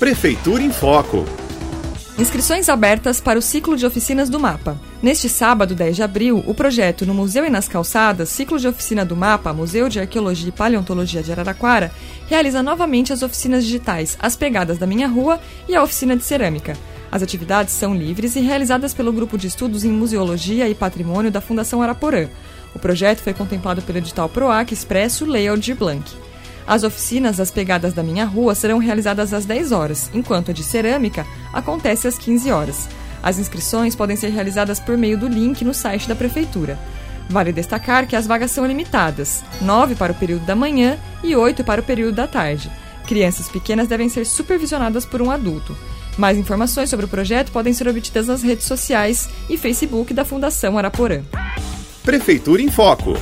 Prefeitura em Foco. Inscrições abertas para o ciclo de oficinas do MAPA. Neste sábado, 10 de abril, o projeto No Museu e nas Calçadas, ciclo de oficina do MAPA, Museu de Arqueologia e Paleontologia de Araraquara, realiza novamente as oficinas digitais As Pegadas da Minha Rua e a Oficina de Cerâmica. As atividades são livres e realizadas pelo Grupo de Estudos em Museologia e Patrimônio da Fundação Araporã. O projeto foi contemplado pelo edital PROAC Expresso Layout de Blanc. As oficinas das pegadas da minha rua serão realizadas às 10 horas, enquanto a de cerâmica acontece às 15 horas. As inscrições podem ser realizadas por meio do link no site da Prefeitura. Vale destacar que as vagas são limitadas: 9 para o período da manhã e 8 para o período da tarde. Crianças pequenas devem ser supervisionadas por um adulto. Mais informações sobre o projeto podem ser obtidas nas redes sociais e Facebook da Fundação Araporã. Prefeitura em Foco.